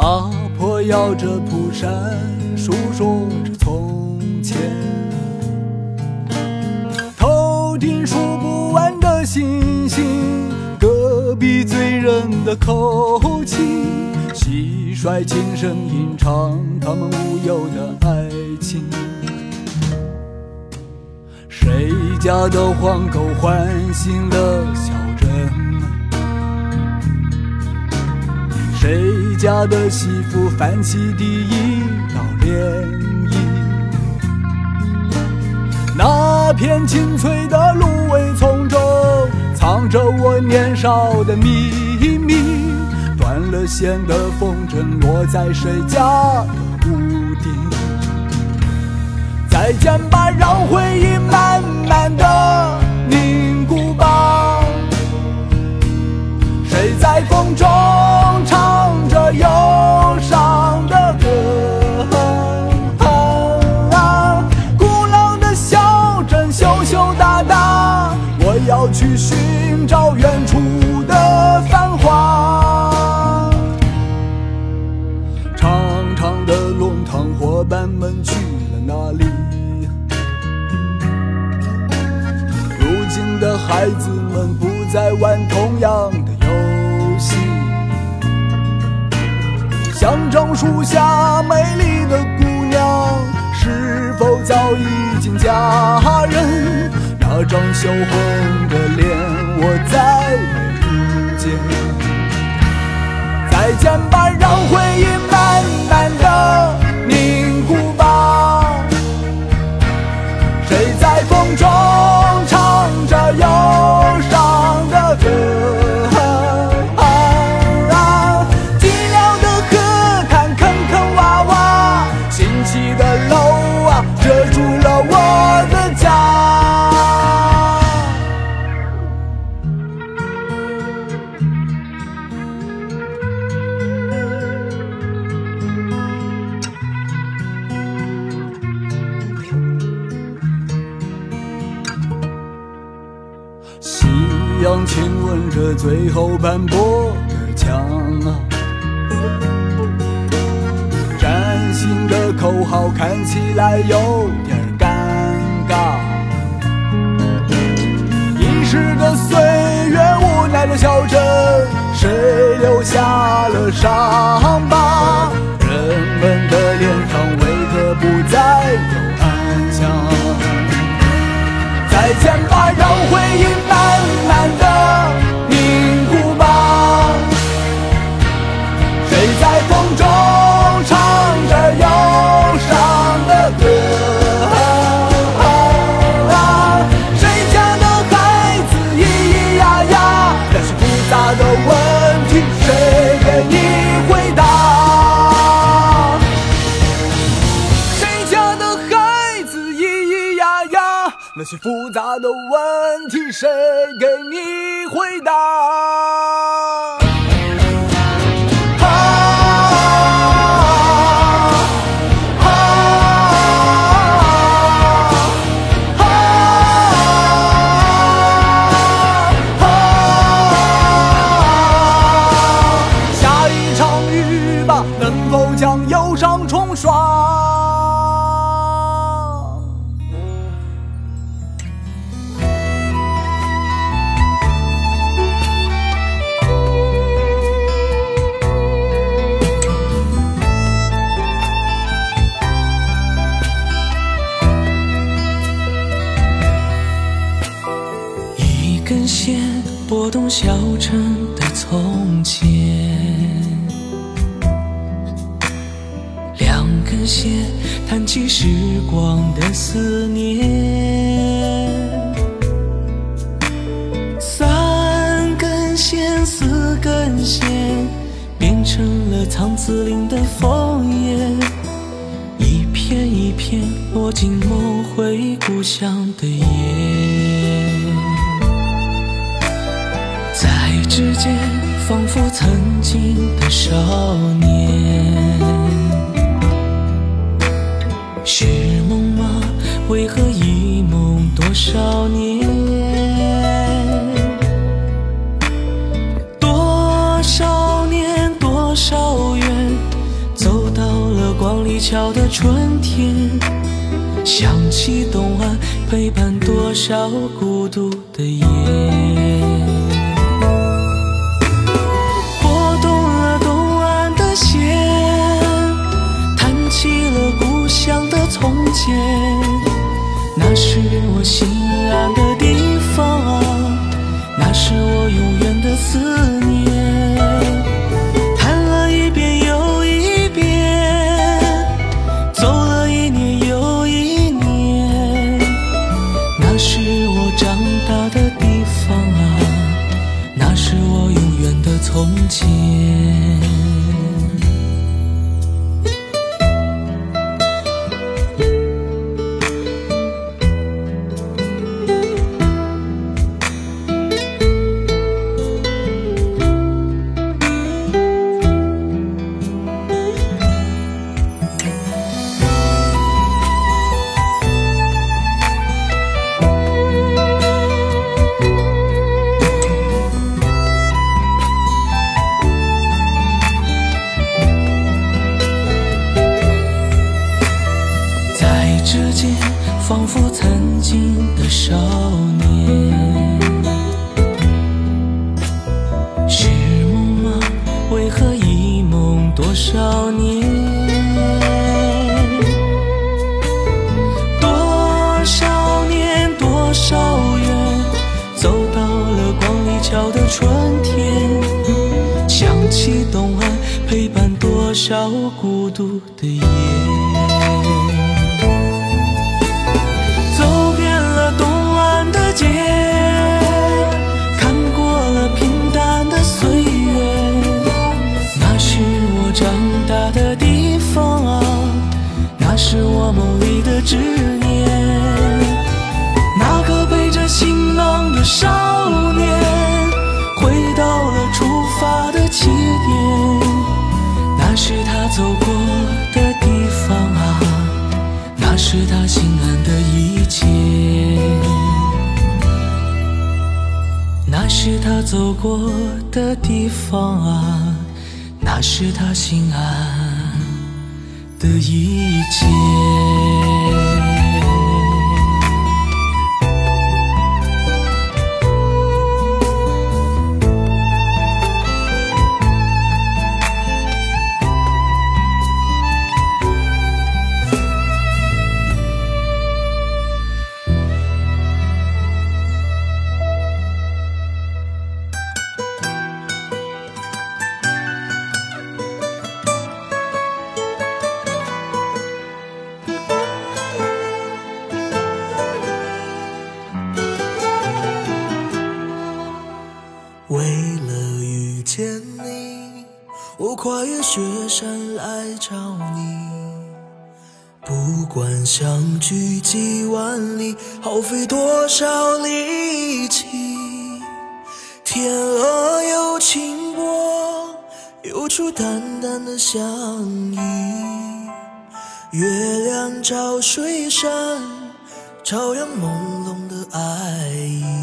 阿婆摇着蒲扇，诉说着从前。头顶数不完的星星，隔壁醉人的口气，蟋蟀轻声吟唱他们无忧的爱情。谁家的黄狗唤醒了小镇？谁家的媳妇泛起第一道涟漪？那片青翠的芦苇丛中，藏着我年少的秘密。断了线的风筝落在谁家的屋顶？再见吧，让回忆慢孩子们不再玩同样的游戏。香樟树下美丽的姑娘，是否早已经嫁人？那张羞红的脸，我再没遇见。再见吧，让回起的楼啊遮住了我的家。夕阳亲吻着最后斑驳的墙啊，好看起来有点尴尬。遗失的岁月，无奈的小镇，谁留下了伤疤？些复杂的问题，谁给你回答？啊啊啊啊！下一场雨吧，能否将忧伤冲根线拨动小城的从前，两根线弹起时光的思念，三根线，四根线变成了苍紫岭的枫叶，一片一片落进梦回故乡的夜。仿佛曾经的少年，是梦吗？为何一梦多少年？多少年，多少缘，走到了光里桥的春天，想起东岸陪伴多少孤独的夜。那是我心爱的地方那是路的是他走过的地方啊，那是他心安的一切。为了遇见你我跨越雪山来找你。不管相距几万里耗费多少力气天鹅游情波有出淡淡的香依。月亮照水山照亮朦胧的爱意。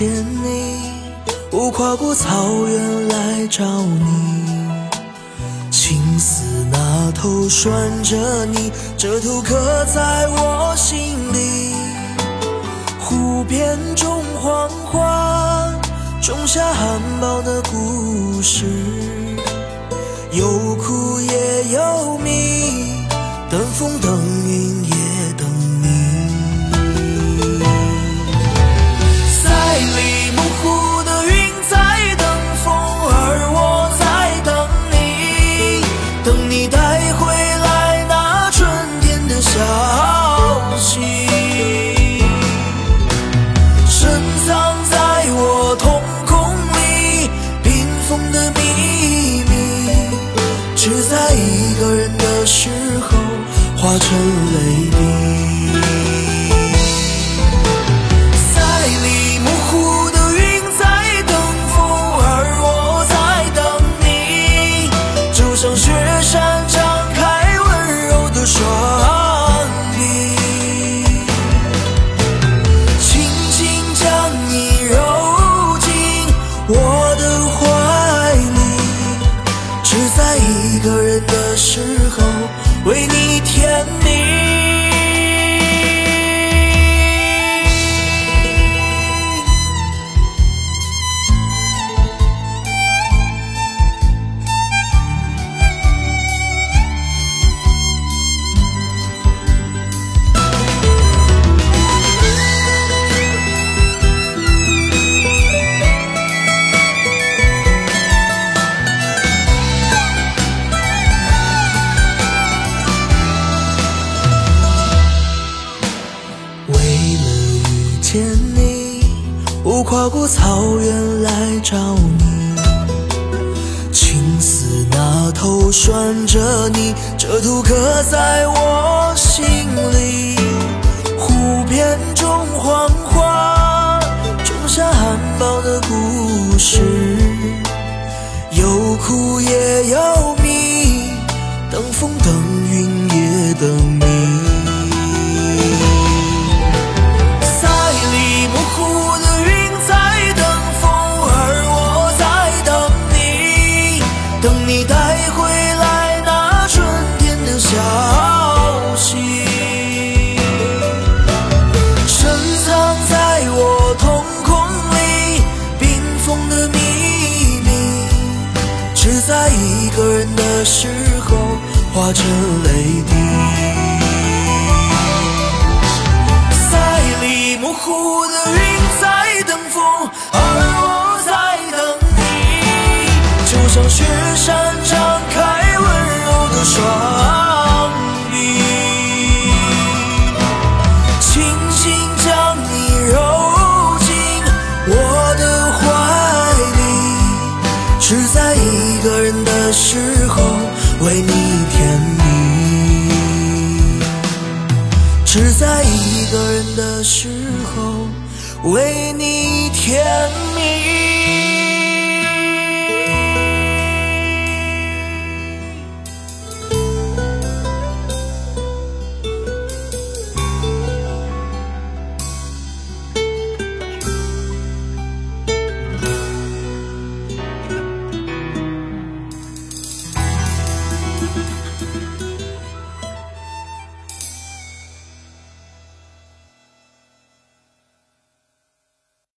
见你，我跨过草原来找你。青丝那头拴着你，这头刻在我心里。湖边种黄花，种下含苞的故事。有苦。化成泪滴。跨过草原来找你，青丝那头拴着你，这图刻在我心里。湖边种黄花，种下含苞的故事，有苦也有蜜，等风等云也等你。在一个人的时候化成泪滴。赛里木湖的云在等风，而我在等你，就像雪山时候为你甜蜜。只在一个人的时候为你甜蜜。